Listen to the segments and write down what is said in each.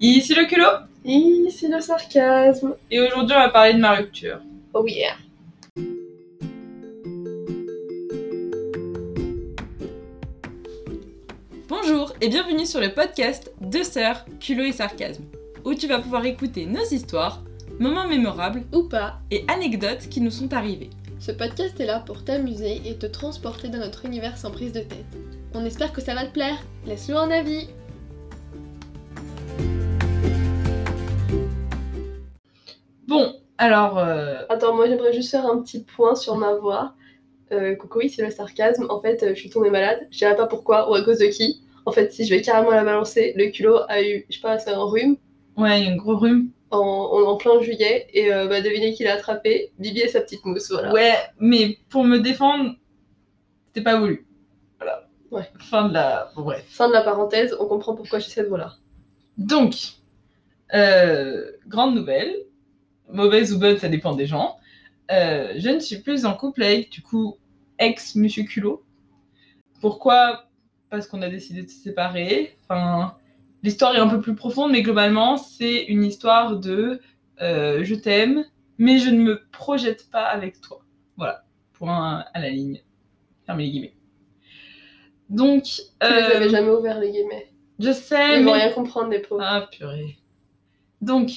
Ici le culot? Ici le sarcasme. Et aujourd'hui on va parler de ma rupture. Oh yeah. Bonjour et bienvenue sur le podcast Deux sœurs, culot et sarcasme, où tu vas pouvoir écouter nos histoires, moments mémorables Ou pas. et anecdotes qui nous sont arrivés. Ce podcast est là pour t'amuser et te transporter dans notre univers sans prise de tête. On espère que ça va te plaire. Laisse-nous un avis. Bon, alors... euh, Attends, moi j'aimerais juste faire un petit point sur ma voix. Euh, coucou, oui, c'est le sarcasme. En fait, euh, je suis tombée malade. Je dirais pas pourquoi ou à cause de qui. En fait, si je vais carrément la balancer, le culot a eu, je sais pas, c'est un rhume Ouais, un gros rhume. en, en, en plein juillet. Et euh, bah, devinez qui l'a attrapé? Bibi et sa petite mousse, voilà. Ouais, mais pour me défendre, c'était pas voulu. Voilà. Ouais. Fin de la... Bon, bref. Fin de la parenthèse, on comprend pourquoi j'ai cette voix-là. Donc, grande nouvelle, mauvaise ou bonne, ça dépend des gens. Euh, je ne suis plus en couple avec, du coup, ex-monsieur culot. Pourquoi? Parce qu'on a décidé de se séparer. Enfin, l'histoire est un peu plus profonde, mais globalement, c'est une histoire de euh, je t'aime, mais je ne me projette pas avec toi. Voilà, point à la ligne. Fermez les guillemets. Donc, Tu les euh, avais jamais ouvert les guillemets. je sais, Ils vont mais rien comprendre, les pauvres. ah purée. Donc,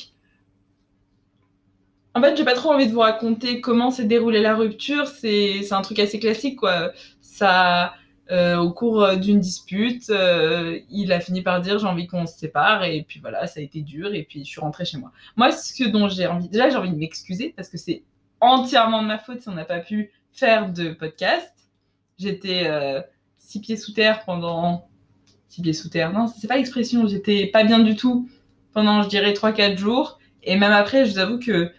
en fait, j'ai pas trop envie de vous raconter comment s'est déroulée la rupture. C'est un truc assez classique, quoi. Ça, euh, au cours euh, d'une dispute, euh, il a fini par dire j'ai envie qu'on se sépare et puis voilà, ça a été dur et puis je suis rentrée chez moi. Moi, ce dont j'ai envie, déjà j'ai envie de m'excuser parce que c'est entièrement de ma faute si on n'a pas pu faire de podcast. J'étais six pieds sous terre pendant six pieds sous terre. Non, c'est pas l'expression. J'étais pas bien du tout pendant, je dirais, 3-4 jours. Et même après, je vous avoue que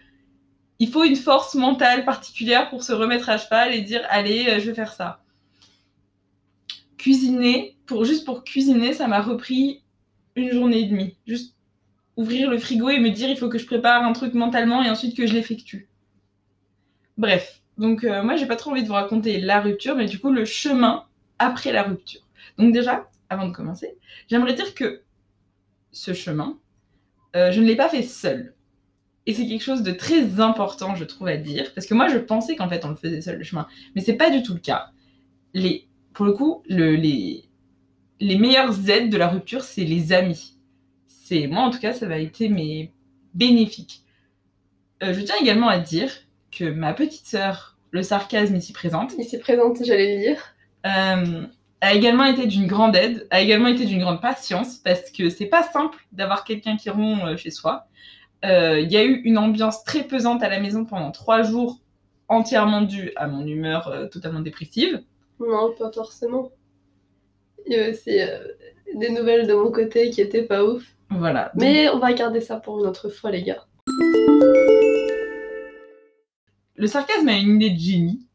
il faut une force mentale particulière pour se remettre à cheval et dire allez, euh, je vais faire ça. Cuisiner, pour juste pour cuisiner, ça m'a repris une journée et demie. Juste ouvrir le frigo et me dire il faut que je prépare un truc mentalement et ensuite que je l'effectue. Bref, donc euh, moi j'ai pas trop envie de vous raconter la rupture, mais du coup le chemin après la rupture. Donc déjà, avant de commencer, j'aimerais dire que ce chemin, euh, je ne l'ai pas fait seul. Et c'est quelque chose de très important, je trouve, à dire. Parce que moi, je pensais qu'en fait, on le faisait seul, le chemin. Mais c'est pas du tout le cas. Les, pour le coup, le- les, les meilleures aides de la rupture, c'est les amis. C'est, moi, en tout cas, ça va été mes bénéfiques. Euh, je tiens également à dire que ma petite sœur, le sarcasme ici présente, Ici présente, j'allais le dire. euh, a également été d'une grande aide, a également été d'une grande patience, parce que c'est pas simple d'avoir quelqu'un qui rompt euh, chez soi. Euh, Il y a eu une ambiance très pesante à la maison pendant trois jours, entièrement due à mon humeur euh, totalement dépressive. Non, pas forcément. Il y a aussi euh, des nouvelles de mon côté qui étaient pas ouf. Voilà. Donc, Mais on va garder ça pour une autre fois, les gars. le sarcasme a une idée de génie.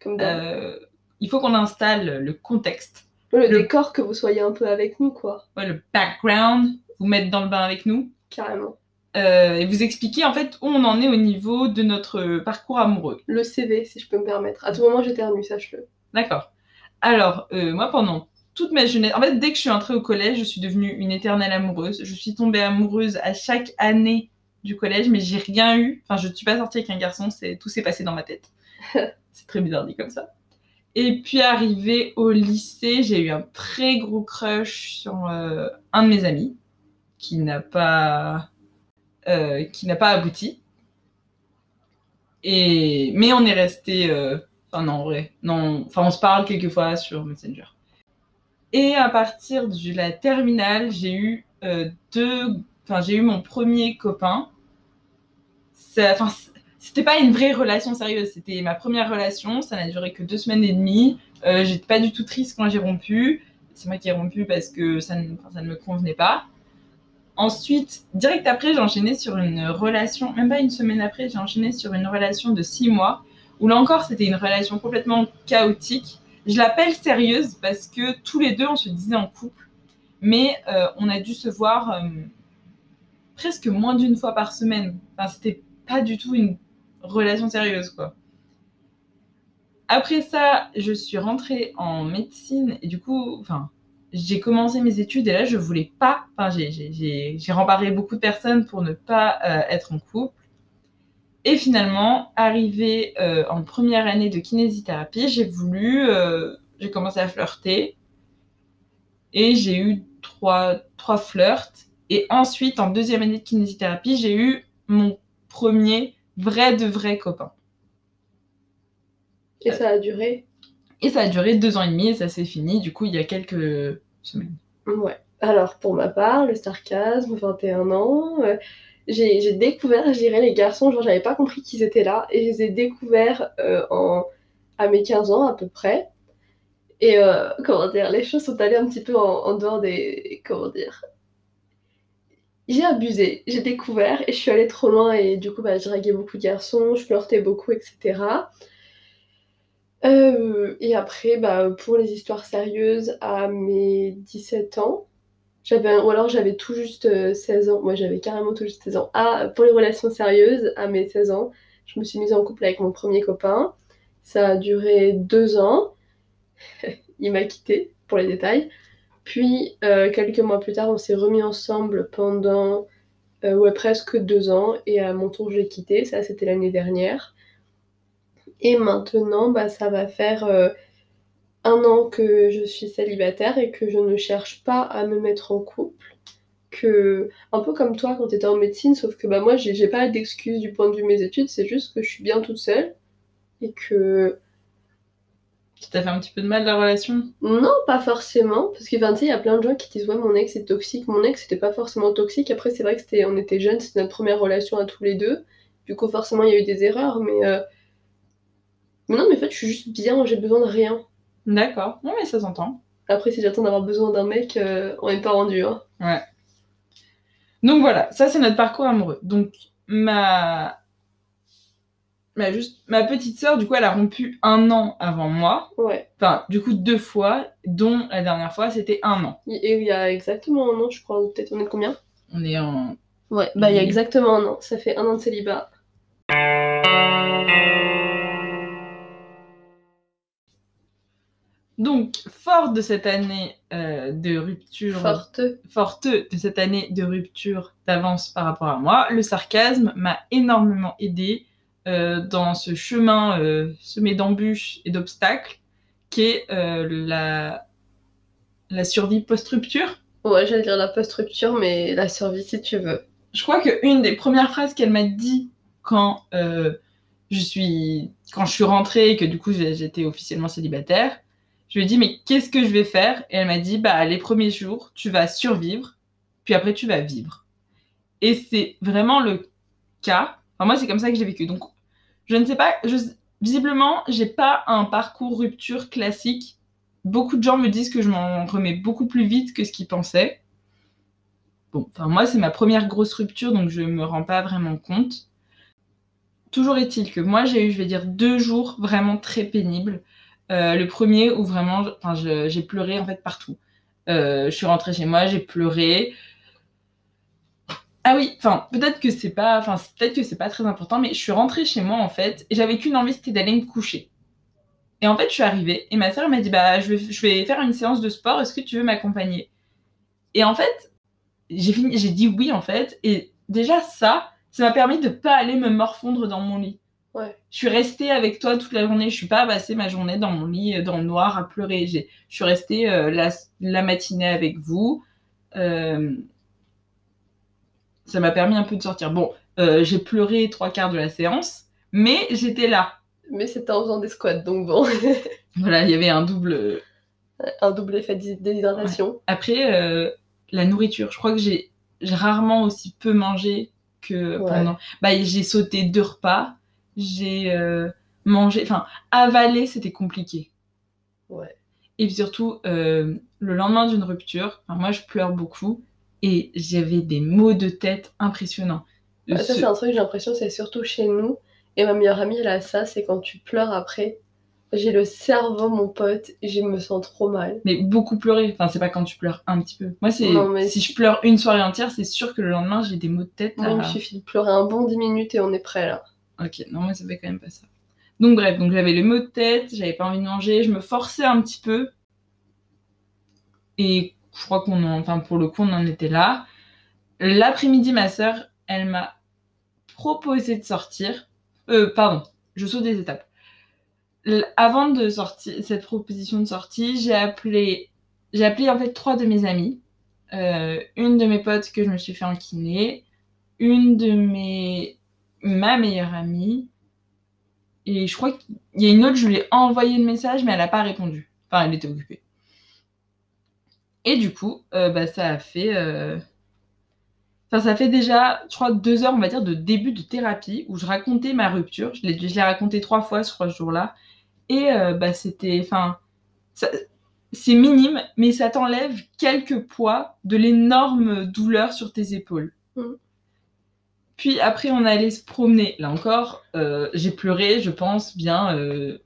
Comme. Euh, il faut qu'on installe le contexte, le, le- décor, que vous soyez un peu avec nous, quoi. ouais, le background, vous mettre dans le bain avec nous. Carrément. Euh, et vous expliquer en fait où on en est au niveau de notre parcours amoureux. Le CV, si je peux me permettre. À tout moment, j'éternue, sache-le. D'accord. Alors, euh, moi, pendant toute ma jeunesse, en fait, dès que je suis entrée au collège, je suis devenue une éternelle amoureuse. Je suis tombée amoureuse à chaque année du collège, mais j'ai rien eu. Enfin, je ne suis pas sortie avec un garçon, c'est tout s'est passé dans ma tête. c'est très bizarre dit comme ça. Et puis, arrivée au lycée, j'ai eu un très gros crush sur euh, un de mes amis qui n'a pas, euh, qui n'a pas abouti. Et mais on est resté. euh, Enfin, non, en vrai. Non, enfin, on se parle quelques fois sur Messenger. Et à partir de la terminale, j'ai eu euh, deux. Enfin, j'ai eu mon premier copain. Enfin, c'était pas une vraie relation sérieuse. C'était ma première relation. Ça n'a duré que deux semaines et demie. J'étais pas du tout triste quand j'ai rompu. C'est moi qui ai rompu parce que ça ne me convenait pas. Ensuite, direct après, j'ai enchaîné sur une relation, même pas une semaine après, j'ai enchaîné sur une relation de six mois où là encore c'était une relation complètement chaotique. Je l'appelle sérieuse parce que tous les deux on se disait en couple, mais euh, on a dû se voir euh, presque moins d'une fois par semaine. Enfin, c'était pas du tout une relation sérieuse quoi. Après ça, je suis rentrée en médecine et du coup, enfin, j'ai commencé mes études et là, je voulais pas. Enfin, j'ai remparé beaucoup de personnes pour ne pas euh, être en couple. Et finalement, arrivé euh, en première année de kinésithérapie, j'ai voulu. Euh, j'ai commencé à flirter. Et j'ai eu trois, trois flirts. Et ensuite, en deuxième année de kinésithérapie, j'ai eu mon premier vrai de vrai copain. Et ça a duré? Et ça a duré deux ans et demi et ça s'est fini, du coup, il y a quelques semaines. Ouais. Alors, pour ma part, le sarcasme, 21 ans, euh, j'ai découvert, je dirais, les garçons, genre, j'avais pas compris qu'ils étaient là, et je les ai découverts euh, en, à mes 15 ans à peu près. Et euh, comment dire, les choses sont allées un petit peu en, dehors des. Comment dire J'ai abusé, j'ai découvert et je suis allée trop loin et du coup, bah, je draguais beaucoup de garçons, je flirtais beaucoup, etc. Euh, et après, bah, pour les histoires sérieuses, à mes 17 ans, j'avais, ou alors j'avais tout juste 16 euh, ans, moi j'avais carrément tout juste 16 ans. Ah, pour les relations sérieuses, à mes 16 ans, je me suis mise en couple avec mon premier copain. Ça a duré deux ans. Il m'a quitté, pour les détails. Puis, euh, quelques mois plus tard, on s'est remis ensemble pendant ouais, presque deux ans. Et à mon tour, je l'ai quitté. Ça, c'était l'année dernière. Et maintenant, bah, ça va faire euh, un an que je suis célibataire et que je ne cherche pas à me mettre en couple. Que, un peu comme toi quand tu étais en médecine, sauf que bah, moi, j'ai pas d'excuse du point de vue de mes études, c'est juste que je suis bien toute seule et que. Tu t'as fait un petit peu de mal la relation? Non, pas forcément, parce que il y a plein de gens qui disent ouais mon ex est toxique, mon ex c'était pas forcément toxique. Après c'est vrai que c'était, on était jeunes, c'était notre première relation à tous les deux. Du coup forcément il y a eu des erreurs, mais euh, mais non, mais en fait, je suis juste bien, j'ai besoin de rien. D'accord. Non, mais ça s'entend. Après, si j'attends d'avoir besoin d'un mec, euh, on n'est pas rendu. Hein. Ouais. Donc voilà, ça c'est notre parcours amoureux. Donc ma ma, juste... ma petite sœur, du coup, elle a rompu un an avant moi. Ouais. Enfin, du coup, deux fois, dont la dernière fois, c'était un an. Et il y a exactement un an, je crois. Peut-être on est combien? On est en. Ouais, bah il y a exactement un an. Ça fait un an de célibat. Donc, fort de cette année euh, de rupture, forte. forte de cette année de rupture d'avance par rapport à moi, le sarcasme m'a énormément aidé euh, dans ce chemin euh, semé d'embûches et d'obstacles qui est la, la survie post-rupture. Ouais, j'allais dire la post-rupture, mais la survie si tu veux. Je crois qu'une des premières phrases qu'elle m'a dit quand je suis quand je suis rentrée et que du coup j'étais officiellement célibataire, je lui ai dit, mais qu'est-ce que je vais faire? Et elle m'a dit, bah, les premiers jours, tu vas survivre, puis après, tu vas vivre. Et c'est vraiment le cas. Enfin, moi, c'est comme ça que j'ai vécu. Donc, je ne sais pas, je, visiblement, pas un parcours rupture classique. Beaucoup de gens me disent que je m'en remets beaucoup plus vite que ce qu'ils pensaient. Bon, enfin, moi, c'est ma première grosse rupture, donc je me rends pas vraiment compte. Toujours est-il que moi, j'ai eu, je vais dire, deux jours vraiment très pénibles. Euh, le premier où vraiment, j'ai pleuré en fait partout. Euh, je suis rentrée chez moi, j'ai pleuré. Ah oui, enfin peut-être que c'est pas, enfin peut-être que c'est pas très important, mais je suis rentrée chez moi en fait et j'avais qu'une envie, c'était d'aller me coucher. Et en fait, je suis arrivée et ma soeur m'a dit bah je vais, je vais faire une séance de sport, est-ce que tu veux m'accompagner? Et en fait, j'ai fini, j'ai dit oui en fait et déjà ça, ça m'a permis de pas aller me morfondre dans mon lit. Je suis restée avec toi toute la journée. Je suis pas passée ma journée dans mon lit, euh, dans le noir, à pleurer. Je suis restée euh, la, matinée avec vous. Euh, ça m'a permis un peu de sortir. Bon, j'ai pleuré trois quarts de la séance, mais j'étais là. Mais c'était en faisant des squats, donc bon. voilà, il y avait un double. Un double effet de déshydratation. Après, la nourriture. Je crois que j'ai rarement aussi peu mangé que pendant. Bah, j'ai sauté deux repas j'ai euh, mangé, enfin, avaler, c'était compliqué. Ouais. Et puis surtout, euh, le lendemain d'une rupture, moi je pleure beaucoup et j'avais des maux de tête impressionnants. ça, c'est un truc, j'ai l'impression, c'est surtout chez nous. Et ma meilleure amie, elle a ça, c'est quand tu pleures après. J'ai le cerveau, mon pote, et je me sens trop mal. Mais beaucoup pleurer, enfin, c'est pas quand tu pleures un petit peu. Moi, c'est si je pleure une soirée entière, c'est sûr que le lendemain, j'ai des maux de tête. Moi, il suffit de pleurer un bon 10 minutes et on est prêt là. Ok, non, moi ça fait quand même pas ça. Donc bref, donc j'avais les maux de tête, j'avais pas envie de manger, je me forçais un petit peu. Et je crois qu'on en, enfin pour le coup on en était là. L'après-midi, ma sœur, elle m'a proposé de sortir. Euh, pardon, je saute des étapes. Avant de sortir cette proposition de sortie, j'ai appelé, j'ai appelé en fait trois de mes amies, Euh, une de mes potes que je me suis fait en kiné, une de mes, ma meilleure amie, et je crois qu'il y a une autre, je lui ai envoyé le message, mais elle n'a pas répondu. Enfin, elle était occupée. Et du coup, euh, bah, ça a fait. euh, Enfin, ça fait déjà, je crois, deux heures, on va dire, de début de thérapie où je racontais ma rupture. Je l'ai, raconté trois fois, je ce jour-là. Et euh, bah, c'était. Enfin, c'est minime, mais ça t'enlève quelques poids de l'énorme douleur sur tes épaules. Mhm. Puis après, on allait se promener. Là encore, euh, j'ai pleuré, je pense, bien euh,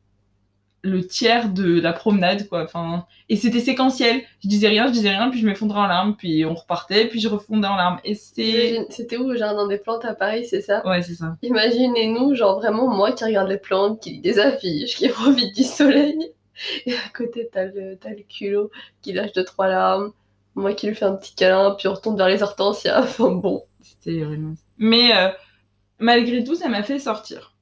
le tiers de la promenade, quoi. Enfin, et c'était séquentiel. Je disais rien, je disais rien, puis je m'effondrais en larmes, puis on repartait, puis je refondais en larmes. Et C'était où, au jardin des plantes à Paris, c'est ça? Ouais, c'est ça. Imaginez-nous, genre vraiment moi qui regarde les plantes, qui lit des affiches, qui profite du soleil. Et à côté, t'as le, le culot qui lâche deux, trois larmes. Moi qui lui fais un petit câlin, puis on retourne vers les hortensias. Enfin bon. C'était vraiment. Mais euh, malgré tout, ça m'a fait sortir.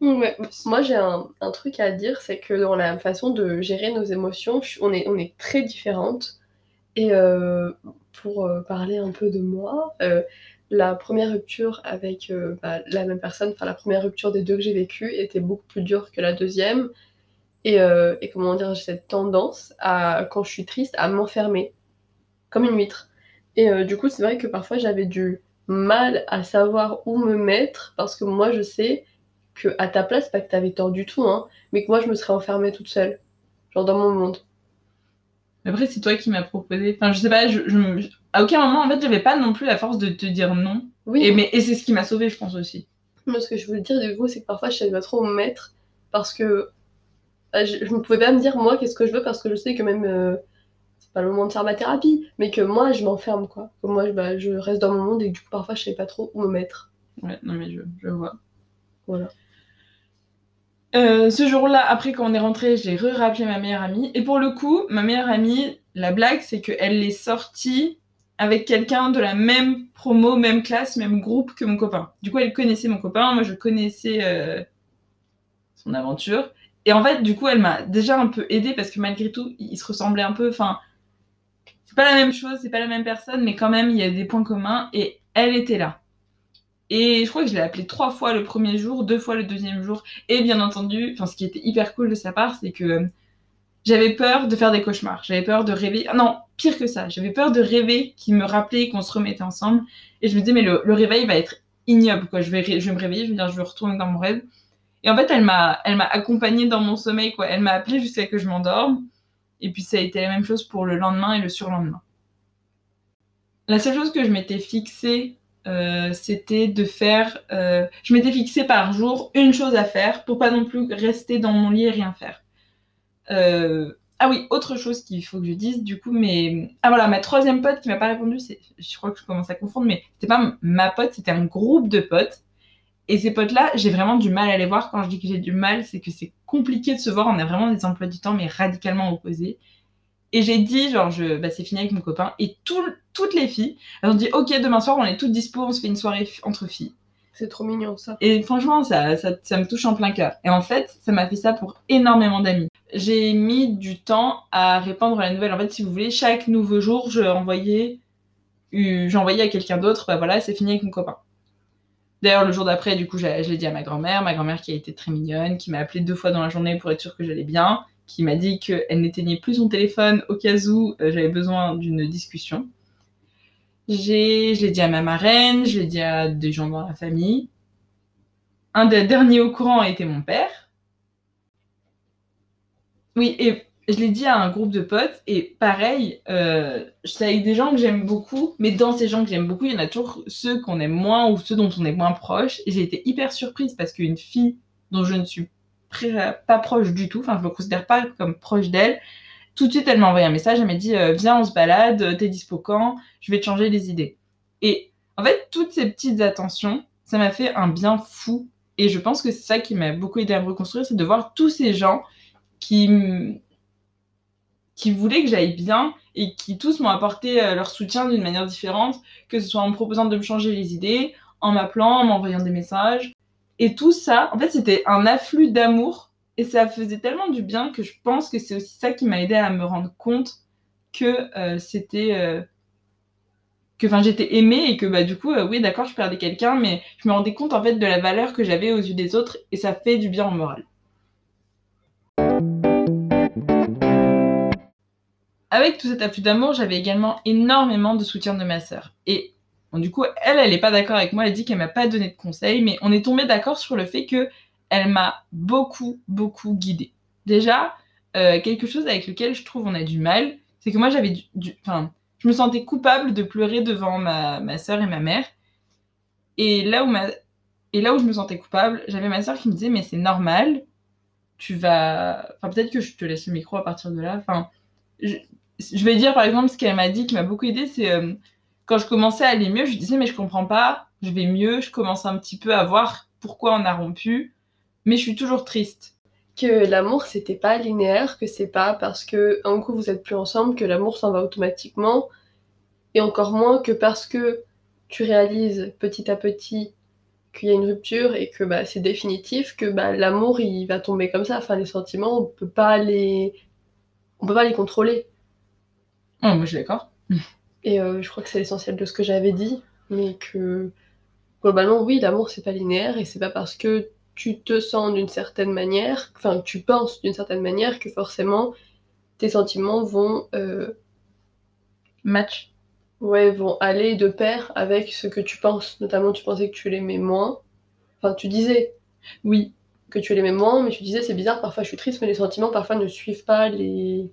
Moi j'ai un, truc à dire, c'est que dans la façon de gérer nos émotions, on est, on est très différentes. Et euh, pour euh, parler un peu de moi, la première rupture avec bah, la même personne, enfin la première rupture des deux que j'ai vécues était beaucoup plus dure que la deuxième. Et, et comment dire, j'ai cette tendance à, quand je suis triste, à m'enfermer, comme une huître. Et du coup, c'est vrai que parfois j'avais du mal à savoir où me mettre, parce que moi je sais que à ta place, pas que t'avais tort du tout, hein, mais que moi je me serais enfermée toute seule, genre dans mon monde. Après, c'est toi qui m'as proposé. Enfin, je sais pas, je, à aucun moment, en fait, j'avais pas non plus la force de te dire non. Oui, Et, mais, et c'est ce qui m'a sauvée, je pense aussi. Moi, ce que je voulais dire, du coup, c'est que parfois, je savais pas trop où me mettre parce que bah, je, ne pouvais pas me dire, moi, qu'est-ce que je veux parce que je sais que même, euh, pas le moment de faire ma thérapie, mais que moi, je m'enferme, quoi. Que moi, je, bah, je reste dans mon monde et que du coup, parfois, je savais pas trop où me mettre. Ouais, non, mais je, je vois. Voilà. Euh, ce jour-là, après quand on est rentré, j'ai re-rappelé ma meilleure amie. Et pour le coup, ma meilleure amie, la blague, c'est qu'elle est sortie avec quelqu'un de la même promo, même classe, même groupe que mon copain. Du coup, elle connaissait mon copain, moi je connaissais euh, son aventure. Et en fait, du coup, elle m'a déjà un peu aidée parce que malgré tout, ils se ressemblaient un peu. Enfin, c'est pas la même chose, c'est pas la même personne, mais quand même, il y a des points communs. Et elle était là. Et je crois que je l'ai appelée trois fois le premier jour, deux fois le deuxième jour. Et bien entendu, enfin, ce qui était hyper cool de sa part, c'est que euh, j'avais peur de faire des cauchemars. J'avais peur de rêver. Ah non, pire que ça. J'avais peur de rêver qu'il me rappelait qu'on se remettait ensemble. Et je me disais, mais le, réveil va être ignoble, quoi. Je vais, je me réveiller, je vais dire, je vais retourner dans mon rêve. Et en fait, elle m'a, elle m'a accompagnée dans mon sommeil, quoi. Elle m'a appelée jusqu'à que je m'endorme. Et puis ça a été la même chose pour le lendemain et le surlendemain. La seule chose que je m'étais fixée euh, c'était de faire. euh, je m'étais fixé par jour une chose à faire pour pas non plus rester dans mon lit et rien faire. Euh, ah oui, autre chose qu'il faut que je dise, du coup, mais. Ah voilà, ma troisième pote qui m'a pas répondu, je crois que je commence à confondre, mais c'était pas ma pote, c'était un groupe de potes. Et ces potes-là, j'ai vraiment du mal à les voir. Quand je dis que j'ai du mal, c'est que c'est compliqué de se voir. On a vraiment des emplois du temps, mais radicalement opposés. Et j'ai dit, genre, je, bah, c'est fini avec mon copain. Et tout, toutes les filles, elles ont dit, ok, demain soir, on est toutes dispo, on se fait une soirée entre filles. C'est trop mignon, ça. Et franchement, ça, ça, ça me touche en plein cœur. Et en fait, ça m'a fait ça pour énormément d'amis. J'ai mis du temps à répandre la nouvelle. En fait, si vous voulez, chaque nouveau jour, je envoyais, euh, j'envoyais à quelqu'un d'autre, bah voilà, c'est fini avec mon copain. D'ailleurs, le jour d'après, du coup, je l'ai dit à ma grand-mère, ma grand-mère qui a été très mignonne, qui m'a appelé deux fois dans la journée pour être sûre que j'allais bien, qui m'a dit qu'elle n'éteignait plus son téléphone au cas où euh, j'avais besoin d'une discussion. Je l'ai dit à ma marraine, je l'ai dit à des gens dans la famille. Un des derniers au courant a été mon père. Oui, et je l'ai dit à un groupe de potes, et pareil, euh, c'est avec des gens que j'aime beaucoup, mais dans ces gens que j'aime beaucoup, il y en a toujours ceux qu'on aime moins ou ceux dont on est moins proche. Et j'ai été hyper surprise parce qu'une fille dont je ne suis pas proche du tout, enfin je me considère pas comme proche d'elle, tout de suite elle m'a envoyé un message, elle m'a dit euh, viens on se balade, t'es dispo quand, je vais te changer les idées. Et en fait toutes ces petites attentions, ça m'a fait un bien fou. Et je pense que c'est ça qui m'a beaucoup aidé à me reconstruire, c'est de voir tous ces gens qui, qui voulaient que j'aille bien et qui tous m'ont apporté euh, leur soutien d'une manière différente, que ce soit en me proposant de me changer les idées, en m'appelant, en m'envoyant des messages. Et tout ça, en fait, c'était un afflux d'amour et ça faisait tellement du bien que je pense que c'est aussi ça qui m'a aidé à me rendre compte que euh, c'était euh, que j'étais aimée et que bah du coup oui d'accord je perdais quelqu'un mais je me rendais compte en fait de la valeur que j'avais aux yeux des autres et ça fait du bien au moral. Avec tout cet afflux d'amour, j'avais également énormément de soutien de ma sœur. Et du coup, elle, elle n'est pas d'accord avec moi. Elle dit qu'elle m'a pas donné de conseils, mais on est tombé d'accord sur le fait que elle m'a beaucoup, beaucoup guidée. Déjà, euh, quelque chose avec lequel je trouve on a du mal, c'est que moi j'avais du, je me sentais coupable de pleurer devant ma, ma soeur et ma mère. Et là où ma, et là où je me sentais coupable, j'avais ma soeur qui me disait mais c'est normal, tu vas, enfin peut-être que je te laisse le micro à partir de là. Enfin, je vais dire par exemple ce qu'elle m'a dit qui m'a beaucoup aidé, c'est euh, quand je commençais à aller mieux, je disais mais je comprends pas, je vais mieux, je commence un petit peu à voir pourquoi on a rompu, mais je suis toujours triste. Que l'amour c'était pas linéaire, que c'est pas parce que un coup vous êtes plus ensemble que l'amour s'en va automatiquement, et encore moins que parce que tu réalises petit à petit qu'il y a une rupture et que bah, c'est définitif, que bah, l'amour il va tomber comme ça. Enfin, les sentiments, on peut on peut pas les contrôler. Oh, moi je suis d'accord. Et euh, je crois que c'est l'essentiel de ce que j'avais dit, mais que globalement, oui, l'amour c'est pas linéaire et c'est pas parce que tu te sens d'une certaine manière, enfin que tu penses d'une certaine manière que forcément tes sentiments vont euh, match. Ouais, vont aller de pair avec ce que tu penses. Notamment, tu pensais que tu l'aimais moins. Enfin, tu disais. Oui. Que tu l'aimais moins, mais tu disais c'est bizarre, parfois je suis triste, mais les sentiments parfois ne suivent pas les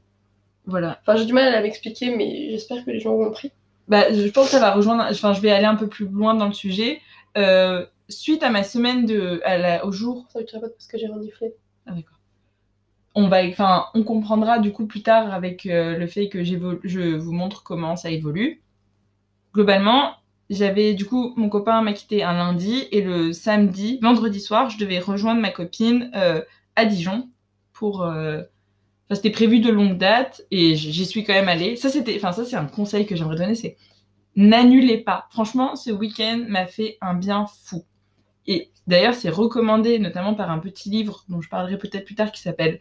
voilà. Enfin, j'ai du mal à m'expliquer, mais j'espère que les gens ont compris. Bah, je pense que ça va rejoindre. Enfin, je vais aller un peu plus loin dans le sujet. Euh, suite à ma semaine de, au jour. Ça ne pas parce que j'ai reniflé. Ah d'accord. On va, enfin, on comprendra du coup plus tard avec euh, le fait que je vous montre comment ça évolue. Globalement, j'avais du coup mon copain m'a quitté un lundi et le samedi, vendredi soir, je devais rejoindre ma copine euh, à Dijon pour c'était prévu de longue date et j'y suis quand même allée. Ça, c'était, enfin, ça, c'est un conseil que j'aimerais donner, c'est n'annulez pas. Franchement, ce week-end m'a fait un bien fou. Et d'ailleurs, c'est recommandé notamment par un petit livre dont je parlerai peut-être plus tard qui s'appelle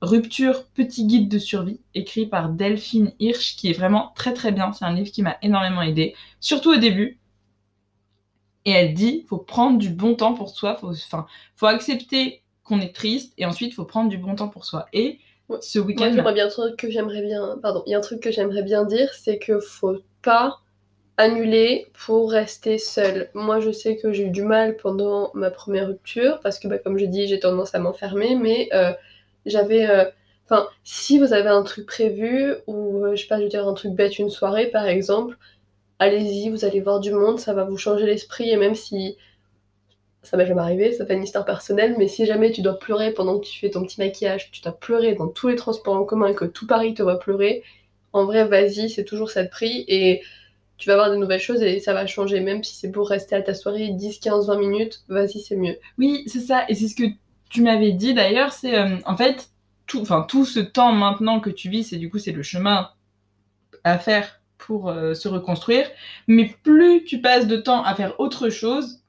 Rupture, petit guide de survie, écrit par Delphine Hirsch, qui est vraiment très très bien. C'est un livre qui m'a énormément aidé, surtout au début. Et elle dit, faut prendre du bon temps pour soi, faut, enfin, faut accepter qu'on est triste et ensuite faut prendre du bon temps pour soi. Et ce week-end. il y a bien un truc que j'aimerais bien. Pardon, il y a un truc que j'aimerais bien dire, c'est que faut pas annuler pour rester seul. Moi, je sais que j'ai eu du mal pendant ma première rupture parce que, bah, comme je dis, j'ai tendance à m'enfermer, mais euh, j'avais. Euh, enfin, si vous avez un truc prévu ou euh, je sais pas, je veux dire un truc bête, une soirée par exemple, allez-y, vous allez voir du monde, ça va vous changer l'esprit et même si ça m'est jamais arrivé, ça fait une histoire personnelle, mais si jamais tu dois pleurer pendant que tu fais ton petit maquillage, tu dois pleurer dans tous les transports en commun et que tout Paris te voit pleurer, en vrai, vas-y, c'est toujours ça de prix et tu vas voir de nouvelles choses et ça va changer, même si c'est pour rester à ta soirée 10, 15, 20 minutes, vas-y, c'est mieux. Oui, c'est ça, et c'est ce que tu m'avais dit d'ailleurs, c'est euh, en fait, tout, tout ce temps maintenant que tu vis, c'est du coup, c'est le chemin à faire pour euh, se reconstruire, mais plus tu passes de temps à faire autre chose,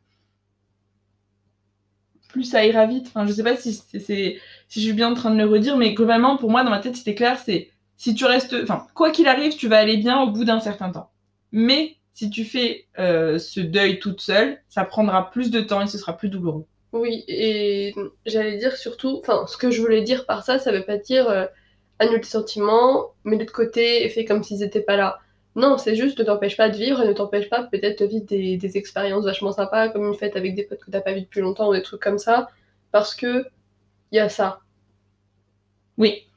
plus ça ira vite. Enfin, je sais pas si, c'est, si je suis bien en train de le redire, mais globalement, pour moi, dans ma tête, c'était clair, c'est si tu restes, enfin, quoi qu'il arrive, tu vas aller bien au bout d'un certain temps. Mais si tu fais euh, ce deuil toute seule, ça prendra plus de temps et ce sera plus douloureux. Oui, et j'allais dire surtout, enfin, ce que je voulais dire par ça, ça veut pas dire euh, annule tes sentiments, mets de côté et fais comme s'ils étaient pas là. Non, c'est juste ne t'empêche pas de vivre et ne t'empêche pas peut-être de vivre des, expériences vachement sympas, comme une fête avec des potes que t'as pas vu depuis longtemps ou des trucs comme ça, parce que il y a ça. Oui.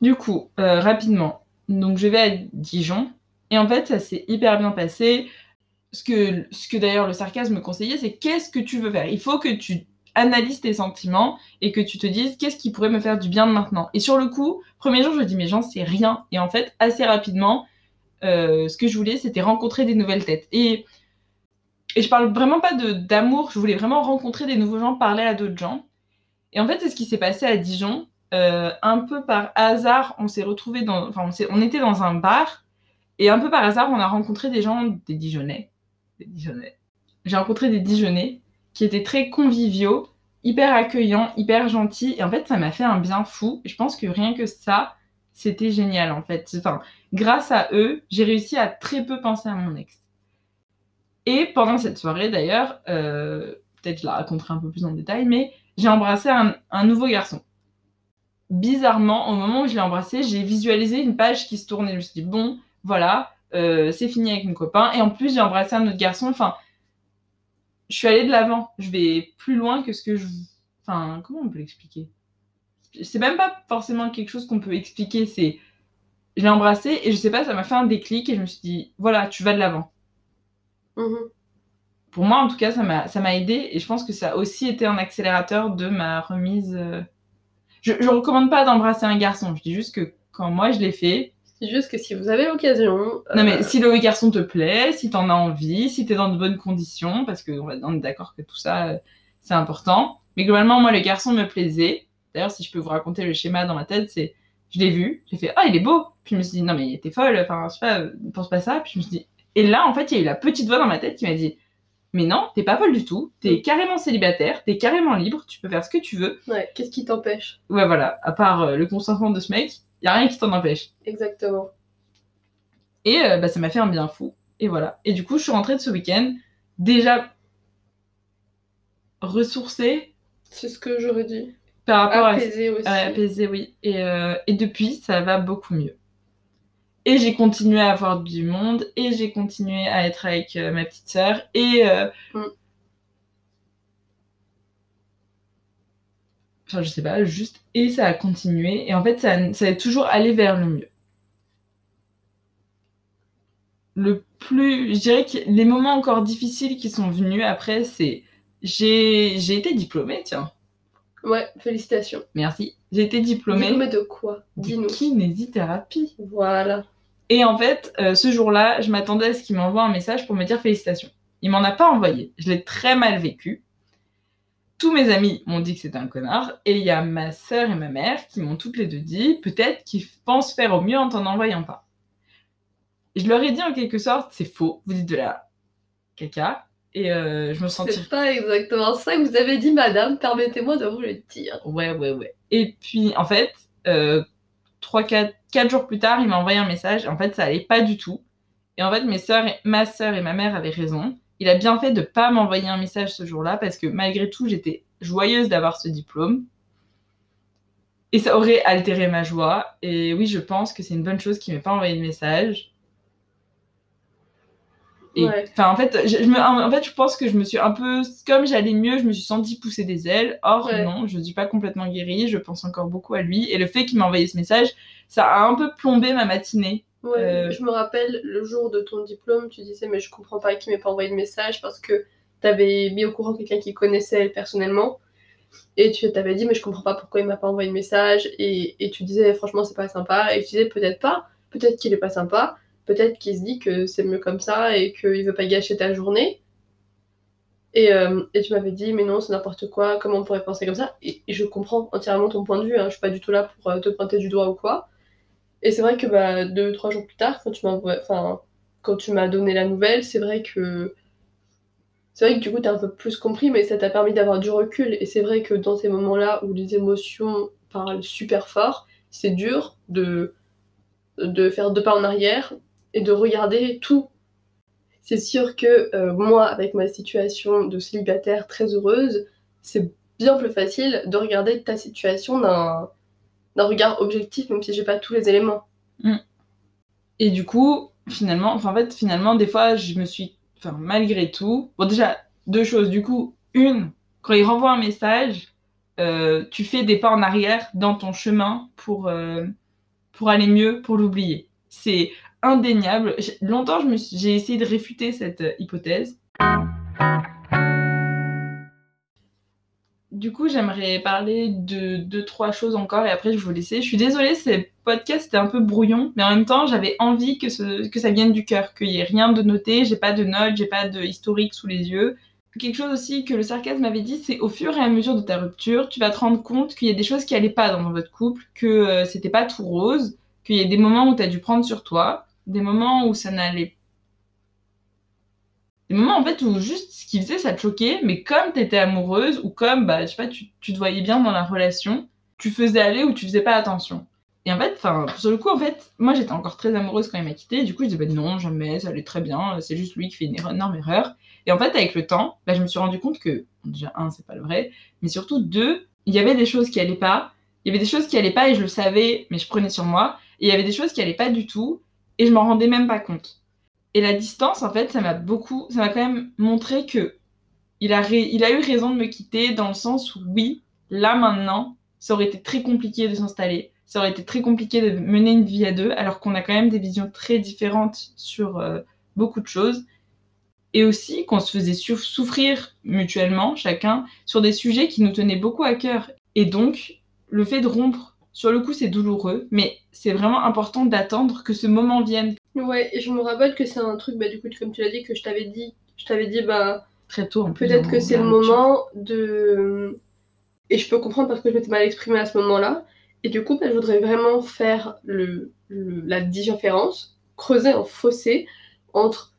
Du coup, euh, rapidement, donc je vais à Dijon, et en fait, ça s'est hyper bien passé. Ce que, ce que d'ailleurs le sarcasme me conseillait, c'est qu'est-ce que tu veux faire? Il faut que tu analyses tes sentiments et que tu te dises qu'est-ce qui pourrait me faire du bien maintenant? Et sur le coup, premier jour, je dis mais j'en sais rien. Et en fait, assez rapidement, ce que je voulais, c'était rencontrer des nouvelles têtes. Et, je parle vraiment pas d'amour, je voulais vraiment rencontrer des nouveaux gens, parler à d'autres gens. Et en fait, c'est ce qui s'est passé à Dijon. euh, un peu par hasard, on s'est retrouvé dans, enfin, on, était dans un bar et un peu par hasard, on a rencontré des gens, des Dijonais, des Dijonais. J'ai rencontré des Dijonais qui étaient très conviviaux, hyper accueillants, hyper gentils et en fait, ça m'a fait un bien fou. Je pense que rien que ça, c'était génial en fait. Enfin, grâce à eux, j'ai réussi à très peu penser à mon ex. Et pendant cette soirée d'ailleurs, euh, peut-être je la raconterai un peu plus en détail, mais j'ai embrassé un, nouveau garçon. Bizarrement, au moment où je l'ai embrassé, j'ai visualisé une page qui se tournait. Je me suis dit, bon, voilà, euh, c'est fini avec mon copain. Et en plus, j'ai embrassé un autre garçon. Enfin, je suis allée de l'avant. Je vais plus loin que ce que je. Enfin, comment on peut l'expliquer? C'est même pas forcément quelque chose qu'on peut expliquer. C'est. Je l'ai embrassé et je sais pas, ça m'a fait un déclic et je me suis dit, voilà, tu vas de l'avant. Mhm. Pour moi, en tout cas, ça m'a aidé et je pense que ça a aussi été un accélérateur de ma remise. euh, Je, je recommande pas d'embrasser un garçon. Je dis juste que quand moi je l'ai fait, C'est juste que si vous avez l'occasion. non mais euh, si le garçon te plaît, si t'en as envie, si t'es dans de bonnes conditions, parce que on va- on est d'accord que tout ça euh, c'est important. Mais globalement, moi le garçon me plaisait. D'ailleurs, si je peux vous raconter le schéma dans ma tête, c'est je l'ai vu, j'ai fait ah il est beau. Puis je me suis dit non mais t'es folle, enfin je sais pas, pense pas ça. Puis je me suis dit et là en fait il y a eu la petite voix dans ma tête qui m'a dit mais non t'es pas folle du tout, t'es carrément célibataire, t'es carrément libre, tu peux faire ce que tu veux. Ouais, qu'est-ce qui t'empêche? Ouais voilà, à part euh, le consentement de ce mec, y a rien qui t'en empêche. Exactement. Et euh, bah, ça m'a fait un bien fou. Et voilà. Et du coup, je suis rentrée de ce week-end déjà ressourcée C'est ce que j'aurais dit. Par rapport à Apaisé aussi. Ouais, apaisée, oui. Et, euh, et depuis, ça va beaucoup mieux. Et j'ai continué à avoir du monde, et j'ai continué à être avec euh, ma petite sœur, et... euh, Mm. Enfin, je sais pas, juste... Et ça a continué, et en fait, ça, ça a toujours allé vers le mieux. Le plus... Je dirais que les moments encore difficiles qui sont venus après, c'est... J'ai j'ai été diplômée, tiens. Ouais, félicitations. Merci. J'ai été diplômée Diplômé de quoi Dis-nous. kinésithérapie. Voilà. Et en fait, euh, ce jour-là, je m'attendais à ce qu'il m'envoie un message pour me dire félicitations. Il m'en a pas envoyé. Je l'ai très mal vécu. Tous mes amis m'ont dit que c'était un connard. Et il y a ma sœur et ma mère qui m'ont toutes les deux dit peut-être qu'ils pensent faire au mieux en t'en envoyant pas. Je leur ai dit en quelque sorte c'est faux. Vous dites de la caca. Et euh, je me sentais C'est pas exactement ça que vous avez dit, madame. Permettez-moi de vous le dire. Ouais, ouais, ouais. Et puis, en fait, euh, 3, 4, 4 jours plus tard, il m'a envoyé un message. En fait, ça allait pas du tout. Et en fait, mes et, ma sœur et ma mère avaient raison. Il a bien fait de pas m'envoyer un message ce jour-là parce que malgré tout, j'étais joyeuse d'avoir ce diplôme. Et ça aurait altéré ma joie. Et oui, je pense que c'est une bonne chose qu'il m'ait pas envoyé de message. Et Ouais. enfin, en fait, je, je me, en fait, je pense que je me suis un peu, comme j'allais mieux, je me suis sentie pousser des ailes. Or, Ouais. non, je ne suis pas complètement guérie. Je pense encore beaucoup à lui. Et le fait qu'il m'a envoyé ce message, ça a un peu plombé ma matinée. Ouais, Euh, je me rappelle le jour de ton diplôme, tu disais mais je comprends pas qu'il m'ait pas envoyé de message parce que t'avais mis au courant quelqu'un qui connaissait elle personnellement et tu t'avais dit mais je comprends pas pourquoi il m'a pas envoyé de message et, et tu disais franchement c'est pas sympa et tu disais peut-être pas, peut-être qu'il est pas sympa, peut-être qu'il se dit que c'est mieux comme ça et qu'il veut pas gâcher ta journée. Et, euh, et tu m'avais dit mais non c'est n'importe quoi, comment on pourrait penser comme ça? Et, je comprends entièrement ton point de vue, hein, je suis pas du tout là pour euh, te pointer du doigt ou quoi. Et c'est vrai que bah, deux, trois jours plus tard, quand tu m'as quand tu m'as donné la nouvelle, c'est vrai que c'est vrai que du coup t'as un peu plus compris, mais ça t'a permis d'avoir du recul. Et c'est vrai que dans ces moments-là où les émotions parlent super fort, c'est dur de de faire deux pas en arrière et de regarder tout. C'est sûr que euh, moi, avec ma situation de célibataire très heureuse, c'est bien plus facile de regarder ta situation d'un regard objectif, même si j'ai pas tous les éléments. Et du coup, finalement, en fait, finalement, des fois, je me suis, enfin, malgré tout, bon, déjà, deux choses. Du coup, une, quand il renvoie un message, euh, tu fais des pas en arrière dans ton chemin pour, euh, pour aller mieux, pour l'oublier. C'est indéniable. Longtemps, j'ai essayé de réfuter cette euh, hypothèse. Du coup, j'aimerais parler de deux, trois choses encore et après je vais vous laisser. Je suis désolée, ce podcast était un peu brouillon, mais en même temps, j'avais envie que, ça vienne du cœur, qu'il n'y ait rien de noté, j'ai pas de notes, j'ai pas de historique sous les yeux. quelque chose aussi que le sarcasme m'avait dit, c'est au fur et à mesure de ta rupture, tu vas te rendre compte qu'il y a des choses qui allaient pas dans votre couple, que euh, c'était pas tout rose, qu'il y a des moments où tu as dû prendre sur toi, des moments où ça n'allait des moments en fait où juste ce qu'il faisait ça te choquait, mais comme tu étais amoureuse ou comme bah je sais pas tu, tu te voyais bien dans la relation, tu faisais aller ou tu faisais pas attention. Et en fait, enfin, sur le coup, en fait, moi j'étais encore très amoureuse quand il m'a quitté. Du coup, je disais, bah, non, jamais, ça allait très bien, c'est juste lui qui fait une énorme erreur. Et en fait, avec le temps, bah, je me suis rendu compte que, déjà, un, c'est pas le vrai, mais surtout, deux, il y avait des choses qui allaient pas. Il y avait des choses qui allaient pas et je le savais, mais je prenais sur moi. Et il y avait des choses qui allaient pas du tout et je m'en rendais même pas compte. Et la distance, en fait, ça m'a beaucoup, ça m'a quand même montré que il a, eu raison de me quitter dans le sens où, oui, là maintenant, ça aurait été très compliqué de s'installer ça aurait été très compliqué de mener une vie à deux, alors qu'on a quand même des visions très différentes sur euh, beaucoup de choses. Et aussi qu'on se faisait souffrir mutuellement, chacun, sur des sujets qui nous tenaient beaucoup à cœur. Et donc, le fait de rompre, sur le coup, c'est douloureux, mais c'est vraiment important d'attendre que ce moment vienne. Ouais, et je me rappelle que c'est un truc, bah, du coup, comme tu l'as dit, que je t'avais dit, je t'avais dit, bah. Très tôt, Peut-être que c'est le moment de. Et je peux comprendre parce que je m'étais mal exprimée à ce moment-là, et du coup, bah, je voudrais vraiment faire le, la différence, creuser un fossé entre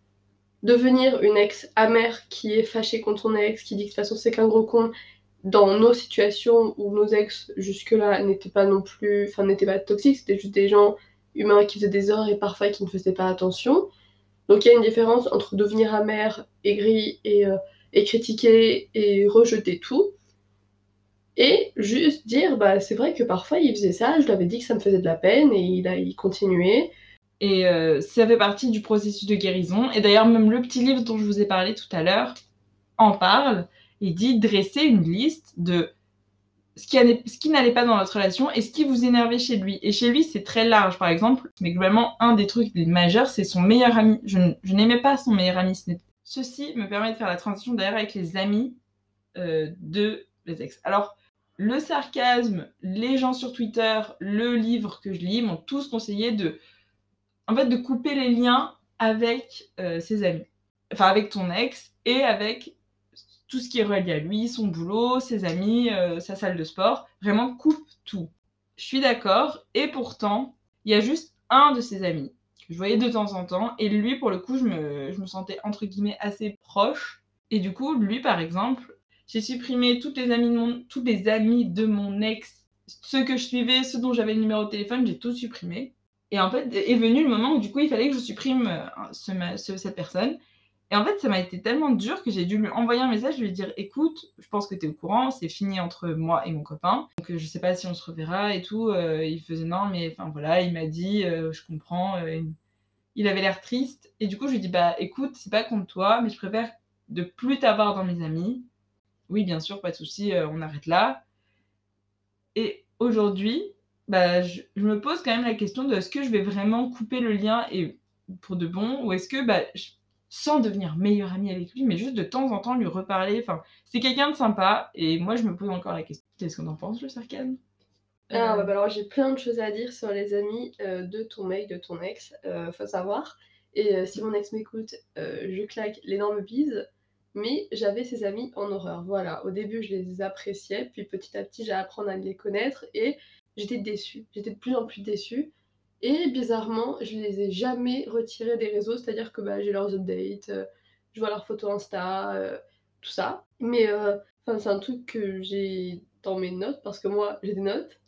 devenir une ex amère qui est fâchée contre son ex, qui dit que de toute façon c'est qu'un gros con, dans nos situations où nos ex jusque-là n'étaient pas non plus, enfin n'étaient pas toxiques, c'était juste des gens humains qui faisaient des erreurs et parfois qui ne faisaient pas attention. Donc il y a une différence entre devenir amère, aigri et, euh, et critiquer et rejeter tout, et juste dire, bah, c'est vrai que parfois il faisait ça, je lui avais dit que ça me faisait de la peine et il a il continuait. Et euh, ça fait partie du processus de guérison. Et d'ailleurs, même le petit livre dont je vous ai parlé tout à l'heure en parle et dit dresser une liste de ce qui, ce qui n'allait pas dans notre relation et ce qui vous énervait chez lui. Et chez lui, c'est très large, par exemple. Mais globalement, un des trucs majeurs, c'est son meilleur ami. Je, n'aimais pas son meilleur ami. Ceci me permet de faire la transition d'ailleurs avec les amis euh, de les ex. Alors, le sarcasme, les gens sur Twitter, le livre que je lis m'ont tous conseillé de, en fait, de couper les liens avec euh, ses amis, enfin avec ton ex et avec tout ce qui est relié à lui, son boulot, ses amis, euh, sa salle de sport. Vraiment, coupe tout. Je suis d'accord. Et pourtant, il y a juste un de ses amis que je voyais de temps en temps. Et lui, pour le coup, je me, je me sentais entre guillemets assez proche. Et du coup, lui, par exemple, j'ai supprimé toutes les amies de mon, toutes les amis de mon ex, ceux que je suivais, ceux dont j'avais le numéro de téléphone, j'ai tout supprimé. Et en fait, est venu le moment où du coup, il fallait que je supprime euh, cette personne. Et en fait, ça m'a été tellement dur que j'ai dû lui envoyer un message, lui dire écoute, je pense que tu es au courant, c'est fini entre moi et mon copain. Donc euh, je sais pas si on se reverra et tout. Euh, il faisait non, mais enfin voilà, il m'a dit je comprends. il avait l'air triste. Et du coup, je lui dis bah écoute, c'est pas contre toi, mais je préfère de plus t'avoir dans mes amis oui, bien sûr, pas de souci, euh, on arrête là. Et aujourd'hui, bah, je, me pose quand même la question de est-ce que je vais vraiment couper le lien et pour de bon, ou est-ce que, bah, sans devenir meilleure amie avec lui, mais juste de temps en temps lui reparler. Enfin, c'est quelqu'un de sympa, et moi je me pose encore la question. Qu'est-ce qu'on en pense, le sarcasme? Ah, bah, alors j'ai plein de choses à dire sur les amis euh, de ton mec, de ton ex, euh, faut savoir. Et si mon ex m'écoute, je claque l'énorme bise mais j'avais ces amis en horreur. Voilà, au début je les appréciais, puis petit à petit j'ai appris à les connaître et j'étais déçue. J'étais de plus en plus déçue. Et bizarrement, je les ai jamais retirés des réseaux, c'est-à-dire que bah, j'ai leurs updates, euh, je vois leurs photos Insta, euh, tout ça. Mais euh, c'est un truc que j'ai dans mes notes, parce que moi j'ai des notes.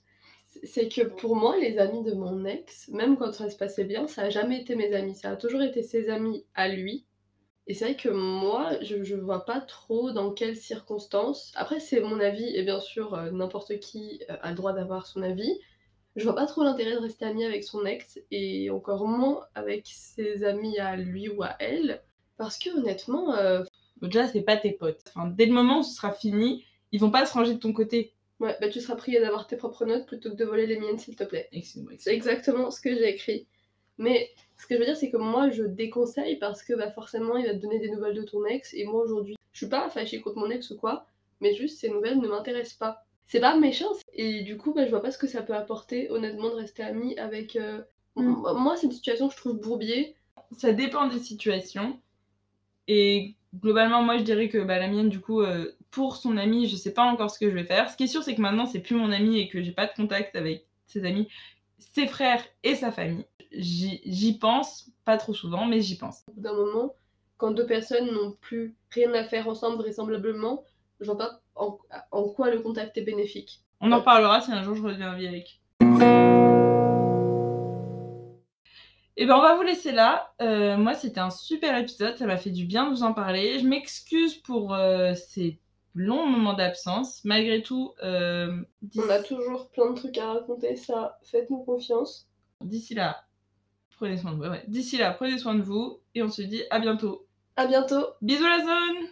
C'est que pour moi, les amis de mon ex, même quand ça se passait bien, ça a jamais été mes amis. Ça a toujours été ses amis à lui et c'est vrai que moi, je, je vois pas trop dans quelles circonstances. Après, c'est mon avis, et bien sûr, euh, n'importe qui euh, a le droit d'avoir son avis. Je vois pas trop l'intérêt de rester ami avec son ex, et encore moins avec ses amis à lui ou à elle. Parce que honnêtement. Euh... Déjà, c'est pas tes potes. Enfin, dès le moment où ce sera fini, ils vont pas se ranger de ton côté. Ouais, bah tu seras prié d'avoir tes propres notes plutôt que de voler les miennes, s'il te plaît. C'est exactement ce que j'ai écrit. Mais ce que je veux dire, c'est que moi, je déconseille parce que bah, forcément, il va te donner des nouvelles de ton ex. Et moi, aujourd'hui, je suis pas fâchée contre mon ex ou quoi, mais juste ces nouvelles ne m'intéressent pas. C'est pas méchant. Et du coup, bah, je vois pas ce que ça peut apporter, honnêtement, de rester amie avec. Euh, mm. Moi, c'est une situation que je trouve bourbier. Ça dépend des situations. Et globalement, moi, je dirais que bah, la mienne, du coup, euh, pour son ami, je sais pas encore ce que je vais faire. Ce qui est sûr, c'est que maintenant, c'est plus mon ami et que j'ai pas de contact avec ses amis, ses frères et sa famille. J'y j'y pense, pas trop souvent, mais j'y pense. Au bout d'un moment, quand deux personnes n'ont plus rien à faire ensemble, vraisemblablement, je vois pas en, en quoi le contact est bénéfique. On en reparlera si un jour je reviens en vie avec. Et ben on va vous laisser là. Euh, moi c'était un super épisode, ça m'a fait du bien de vous en parler. Je m'excuse pour euh, ces longs moments d'absence. Malgré tout, euh, On a toujours plein de trucs à raconter, ça, faites-nous confiance. d'ici là, prenez soin de vous. Ouais. D'ici là, prenez soin de vous et on se dit à bientôt. À bientôt Bisous la zone